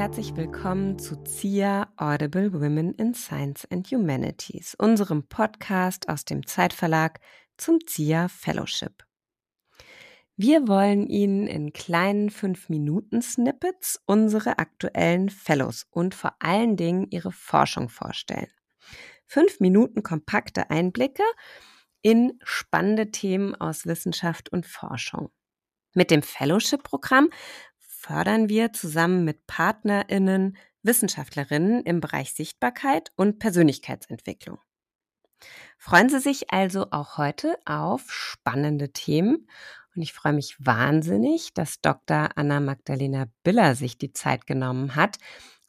herzlich willkommen zu ZIA Audible Women in Science and Humanities, unserem Podcast aus dem Zeitverlag zum ZIA Fellowship. Wir wollen Ihnen in kleinen 5-Minuten-Snippets unsere aktuellen Fellows und vor allen Dingen ihre Forschung vorstellen. Fünf Minuten kompakte Einblicke in spannende Themen aus Wissenschaft und Forschung. Mit dem Fellowship-Programm fördern wir zusammen mit PartnerInnen Wissenschaftlerinnen im Bereich Sichtbarkeit und Persönlichkeitsentwicklung. Freuen Sie sich also auch heute auf spannende Themen und ich freue mich wahnsinnig, dass Dr. Anna Magdalena Biller sich die Zeit genommen hat,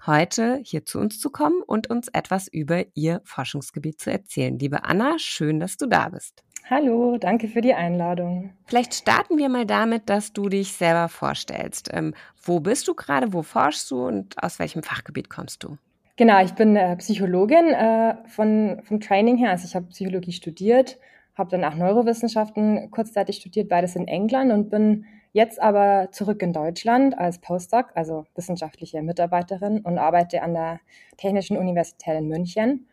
heute hier zu uns zu kommen und uns etwas über ihr Forschungsgebiet zu erzählen. Liebe Anna, schön, dass du da bist. Hallo, danke für die Einladung. Vielleicht starten wir mal damit, dass du dich selber vorstellst. Ähm, wo bist du gerade, wo forschst du und aus welchem Fachgebiet kommst du? Genau, ich bin äh, Psychologin äh, von, vom Training her. Also ich habe Psychologie studiert, habe dann auch Neurowissenschaften kurzzeitig studiert, beides in England und bin jetzt aber zurück in Deutschland als Postdoc, also wissenschaftliche Mitarbeiterin und arbeite an der Technischen Universität in München.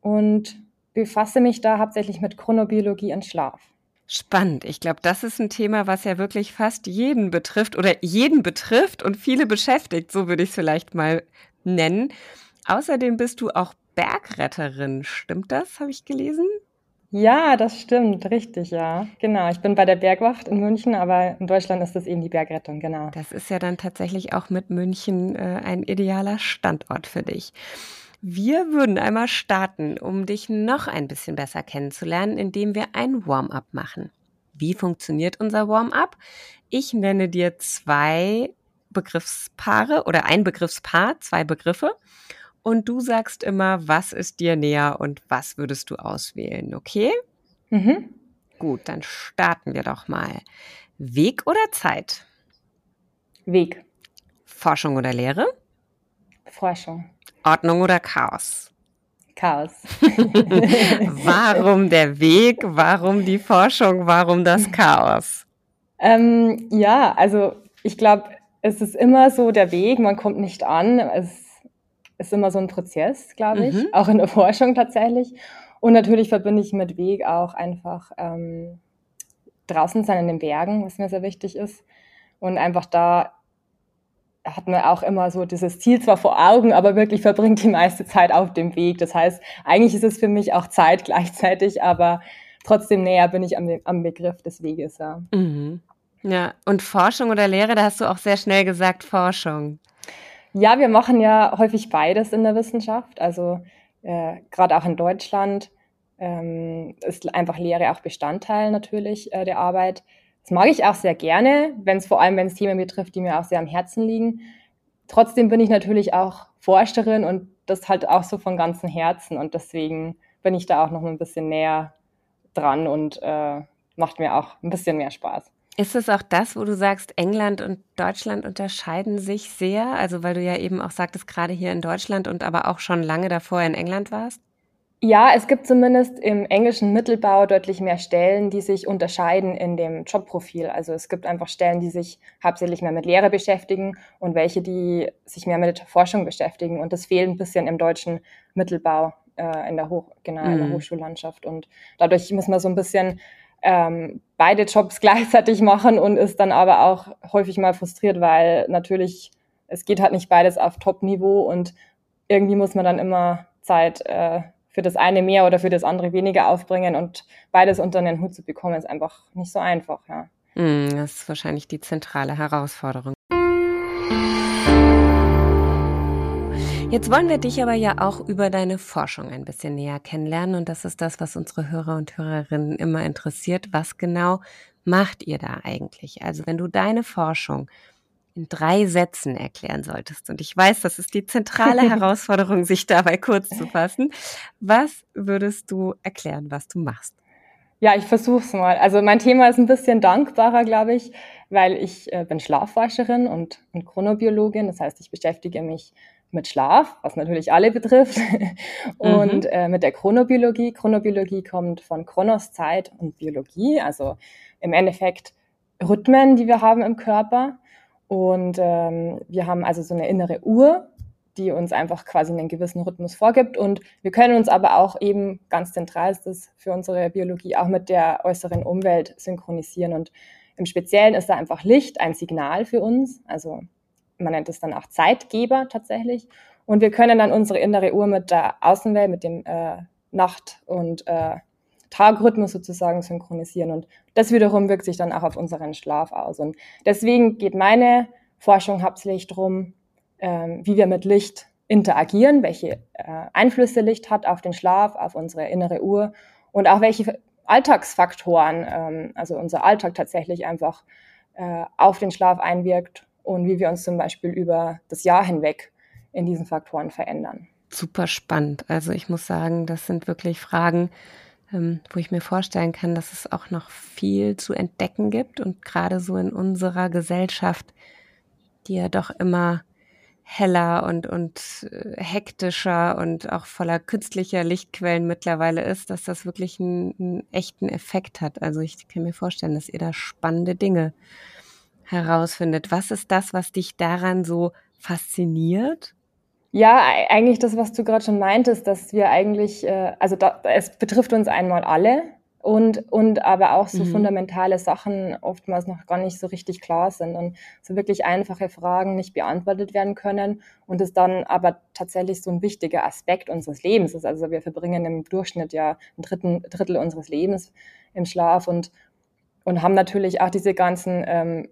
Und befasse mich da hauptsächlich mit Chronobiologie und Schlaf. Spannend. Ich glaube, das ist ein Thema, was ja wirklich fast jeden betrifft oder jeden betrifft und viele beschäftigt, so würde ich es vielleicht mal nennen. Außerdem bist du auch Bergretterin. Stimmt das? Habe ich gelesen? Ja, das stimmt, richtig, ja. Genau, ich bin bei der Bergwacht in München, aber in Deutschland ist das eben die Bergrettung, genau. Das ist ja dann tatsächlich auch mit München äh, ein idealer Standort für dich. Wir würden einmal starten, um dich noch ein bisschen besser kennenzulernen, indem wir ein Warm-up machen. Wie funktioniert unser Warm-up? Ich nenne dir zwei Begriffspaare oder ein Begriffspaar, zwei Begriffe. Und du sagst immer, was ist dir näher und was würdest du auswählen, okay? Mhm. Gut, dann starten wir doch mal. Weg oder Zeit? Weg. Forschung oder Lehre? Forschung. Ordnung oder Chaos? Chaos. warum der Weg? Warum die Forschung? Warum das Chaos? Ähm, ja, also ich glaube, es ist immer so der Weg, man kommt nicht an. Es ist immer so ein Prozess, glaube ich, mhm. auch in der Forschung tatsächlich. Und natürlich verbinde ich mit Weg auch einfach ähm, draußen sein in den Bergen, was mir sehr wichtig ist. Und einfach da hat man auch immer so dieses Ziel zwar vor Augen, aber wirklich verbringt die meiste Zeit auf dem Weg. Das heißt, eigentlich ist es für mich auch Zeit gleichzeitig, aber trotzdem näher bin ich am, am Begriff des Weges. Ja. Mhm. ja, und Forschung oder Lehre, da hast du auch sehr schnell gesagt Forschung. Ja, wir machen ja häufig beides in der Wissenschaft. Also äh, gerade auch in Deutschland ähm, ist einfach Lehre auch Bestandteil natürlich äh, der Arbeit. Das mag ich auch sehr gerne, wenn es vor allem, wenn es Themen betrifft, die mir auch sehr am Herzen liegen. Trotzdem bin ich natürlich auch Forscherin und das halt auch so von ganzem Herzen und deswegen bin ich da auch noch ein bisschen näher dran und äh, macht mir auch ein bisschen mehr Spaß. Ist es auch das, wo du sagst, England und Deutschland unterscheiden sich sehr? Also weil du ja eben auch sagtest, gerade hier in Deutschland und aber auch schon lange davor in England warst? Ja, es gibt zumindest im englischen Mittelbau deutlich mehr Stellen, die sich unterscheiden in dem Jobprofil. Also es gibt einfach Stellen, die sich hauptsächlich mehr mit Lehre beschäftigen und welche, die sich mehr mit Forschung beschäftigen. Und das fehlt ein bisschen im deutschen Mittelbau äh, in, der Hoch, genau, in der mhm. Hochschullandschaft. Und dadurch muss man so ein bisschen ähm, beide Jobs gleichzeitig machen und ist dann aber auch häufig mal frustriert, weil natürlich es geht halt nicht beides auf Top-Niveau und irgendwie muss man dann immer Zeit äh, für das eine mehr oder für das andere weniger aufbringen und beides unter einen Hut zu bekommen, ist einfach nicht so einfach, ja. Mm, das ist wahrscheinlich die zentrale Herausforderung. Jetzt wollen wir dich aber ja auch über deine Forschung ein bisschen näher kennenlernen und das ist das, was unsere Hörer und Hörerinnen immer interessiert. Was genau macht ihr da eigentlich? Also wenn du deine Forschung in drei Sätzen erklären solltest. Und ich weiß, das ist die zentrale Herausforderung, sich dabei kurz zu fassen. Was würdest du erklären, was du machst? Ja, ich versuch's mal. Also mein Thema ist ein bisschen dankbarer, glaube ich, weil ich äh, bin Schlafforscherin und, und Chronobiologin. Das heißt, ich beschäftige mich mit Schlaf, was natürlich alle betrifft, und mhm. äh, mit der Chronobiologie. Chronobiologie kommt von Chronos Zeit und Biologie, also im Endeffekt Rhythmen, die wir haben im Körper. Und ähm, wir haben also so eine innere Uhr, die uns einfach quasi einen gewissen Rhythmus vorgibt. Und wir können uns aber auch eben, ganz zentral ist das für unsere Biologie, auch mit der äußeren Umwelt synchronisieren. Und im Speziellen ist da einfach Licht ein Signal für uns. Also man nennt es dann auch Zeitgeber tatsächlich. Und wir können dann unsere innere Uhr mit der Außenwelt, mit dem äh, Nacht- und äh, Tagrhythmus sozusagen synchronisieren. Und das wiederum wirkt sich dann auch auf unseren Schlaf aus. Und deswegen geht meine Forschung hauptsächlich darum, ähm, wie wir mit Licht interagieren, welche äh, Einflüsse Licht hat auf den Schlaf, auf unsere innere Uhr und auch welche Alltagsfaktoren, ähm, also unser Alltag tatsächlich einfach äh, auf den Schlaf einwirkt und wie wir uns zum Beispiel über das Jahr hinweg in diesen Faktoren verändern. Super spannend. Also ich muss sagen, das sind wirklich Fragen, wo ich mir vorstellen kann, dass es auch noch viel zu entdecken gibt und gerade so in unserer Gesellschaft, die ja doch immer heller und, und äh, hektischer und auch voller künstlicher Lichtquellen mittlerweile ist, dass das wirklich einen, einen echten Effekt hat. Also ich kann mir vorstellen, dass ihr da spannende Dinge herausfindet. Was ist das, was dich daran so fasziniert? Ja, eigentlich das, was du gerade schon meintest, dass wir eigentlich, äh, also da, es betrifft uns einmal alle, und, und aber auch so mhm. fundamentale Sachen oftmals noch gar nicht so richtig klar sind und so wirklich einfache Fragen nicht beantwortet werden können und es dann aber tatsächlich so ein wichtiger Aspekt unseres Lebens ist. Also wir verbringen im Durchschnitt ja ein Dritten, Drittel unseres Lebens im Schlaf und, und haben natürlich auch diese ganzen ähm,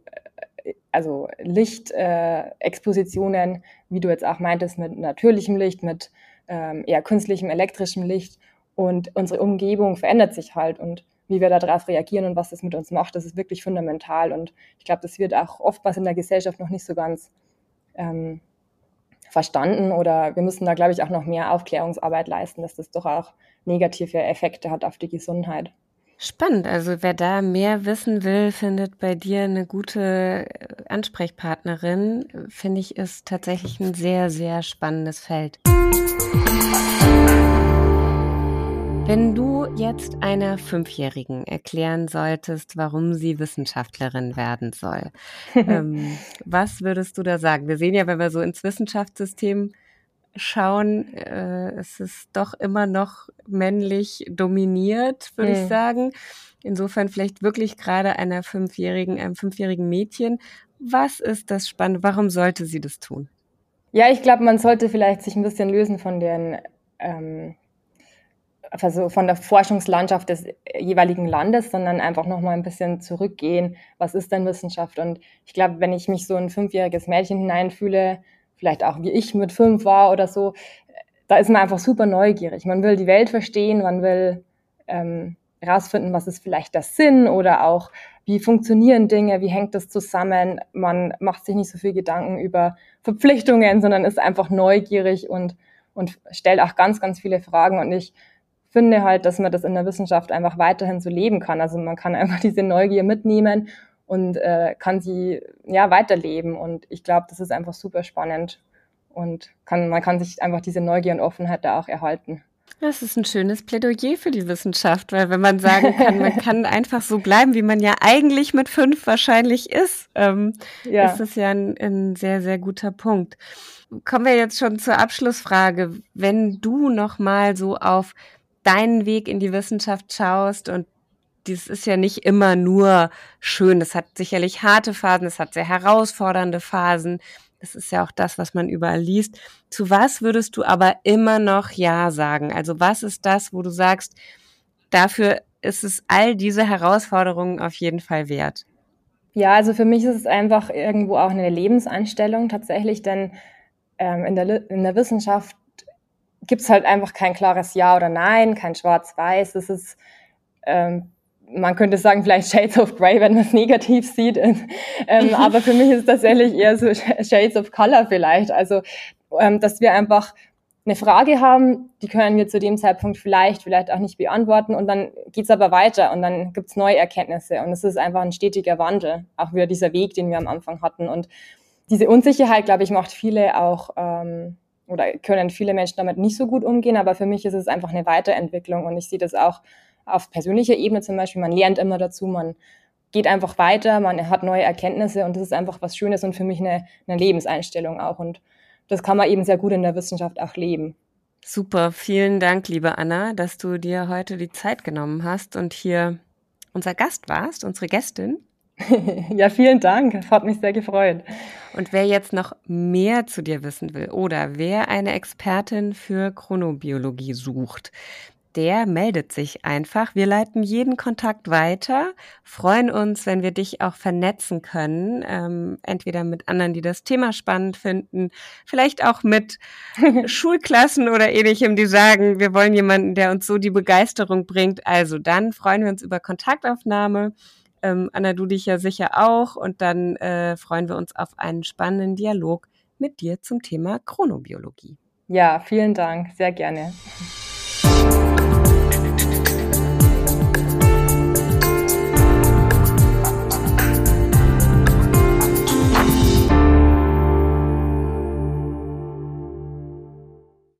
also Lichtexpositionen, äh, wie du jetzt auch meintest, mit natürlichem Licht, mit ähm, eher künstlichem elektrischem Licht und unsere Umgebung verändert sich halt und wie wir darauf reagieren und was das mit uns macht, das ist wirklich fundamental. Und ich glaube, das wird auch oftmals in der Gesellschaft noch nicht so ganz ähm, verstanden oder wir müssen da, glaube ich, auch noch mehr Aufklärungsarbeit leisten, dass das doch auch negative Effekte hat auf die Gesundheit. Spannend. Also wer da mehr wissen will, findet bei dir eine gute Ansprechpartnerin. Finde ich, ist tatsächlich ein sehr, sehr spannendes Feld. Wenn du jetzt einer Fünfjährigen erklären solltest, warum sie Wissenschaftlerin werden soll, ähm, was würdest du da sagen? Wir sehen ja, wenn wir so ins Wissenschaftssystem schauen, äh, es ist doch immer noch männlich dominiert, würde mhm. ich sagen. Insofern vielleicht wirklich gerade einer Fünfjährigen, einem fünfjährigen Mädchen. Was ist das Spannende? Warum sollte sie das tun? Ja, ich glaube, man sollte vielleicht sich ein bisschen lösen von den ähm, also von der Forschungslandschaft des jeweiligen Landes, sondern einfach nochmal ein bisschen zurückgehen. Was ist denn Wissenschaft? Und ich glaube, wenn ich mich so ein fünfjähriges Mädchen hineinfühle, vielleicht auch wie ich mit fünf war oder so, da ist man einfach super neugierig. Man will die Welt verstehen, man will ähm, herausfinden, was ist vielleicht der Sinn oder auch, wie funktionieren Dinge, wie hängt das zusammen. Man macht sich nicht so viel Gedanken über Verpflichtungen, sondern ist einfach neugierig und, und stellt auch ganz, ganz viele Fragen. Und ich finde halt, dass man das in der Wissenschaft einfach weiterhin so leben kann. Also man kann einfach diese Neugier mitnehmen und äh, kann sie ja weiterleben. Und ich glaube, das ist einfach super spannend und kann, man kann sich einfach diese Neugier und Offenheit da auch erhalten. Das ist ein schönes Plädoyer für die Wissenschaft, weil wenn man sagen kann, man kann einfach so bleiben, wie man ja eigentlich mit fünf wahrscheinlich ist, ähm, ja. ist das ja ein, ein sehr, sehr guter Punkt. Kommen wir jetzt schon zur Abschlussfrage. Wenn du noch mal so auf deinen Weg in die Wissenschaft schaust und dies ist ja nicht immer nur schön. Es hat sicherlich harte Phasen, es hat sehr herausfordernde Phasen. Das ist ja auch das, was man überall liest. Zu was würdest du aber immer noch Ja sagen? Also was ist das, wo du sagst, dafür ist es all diese Herausforderungen auf jeden Fall wert? Ja, also für mich ist es einfach irgendwo auch eine Lebensanstellung tatsächlich, denn ähm, in, der, in der Wissenschaft gibt es halt einfach kein klares Ja oder Nein, kein Schwarz-Weiß. Es ist, ähm, man könnte sagen, vielleicht Shades of Grey, wenn man es negativ sieht. ähm, aber für mich ist es tatsächlich eher so Shades of Color vielleicht. Also, ähm, dass wir einfach eine Frage haben, die können wir zu dem Zeitpunkt vielleicht, vielleicht auch nicht beantworten und dann geht's aber weiter und dann gibt's neue Erkenntnisse und es ist einfach ein stetiger Wandel, auch wieder dieser Weg, den wir am Anfang hatten und diese Unsicherheit, glaube ich, macht viele auch ähm, oder können viele Menschen damit nicht so gut umgehen, aber für mich ist es einfach eine Weiterentwicklung und ich sehe das auch auf persönlicher Ebene zum Beispiel. Man lernt immer dazu, man geht einfach weiter, man hat neue Erkenntnisse und das ist einfach was Schönes und für mich eine, eine Lebenseinstellung auch. Und das kann man eben sehr gut in der Wissenschaft auch leben. Super, vielen Dank, liebe Anna, dass du dir heute die Zeit genommen hast und hier unser Gast warst, unsere Gästin. ja, vielen Dank. Es hat mich sehr gefreut. Und wer jetzt noch mehr zu dir wissen will oder wer eine Expertin für Chronobiologie sucht, der meldet sich einfach. Wir leiten jeden Kontakt weiter, freuen uns, wenn wir dich auch vernetzen können, ähm, entweder mit anderen, die das Thema spannend finden, vielleicht auch mit Schulklassen oder ähnlichem, die sagen, wir wollen jemanden, der uns so die Begeisterung bringt. Also dann freuen wir uns über Kontaktaufnahme. Ähm, Anna, du dich ja sicher auch. Und dann äh, freuen wir uns auf einen spannenden Dialog mit dir zum Thema Chronobiologie. Ja, vielen Dank. Sehr gerne.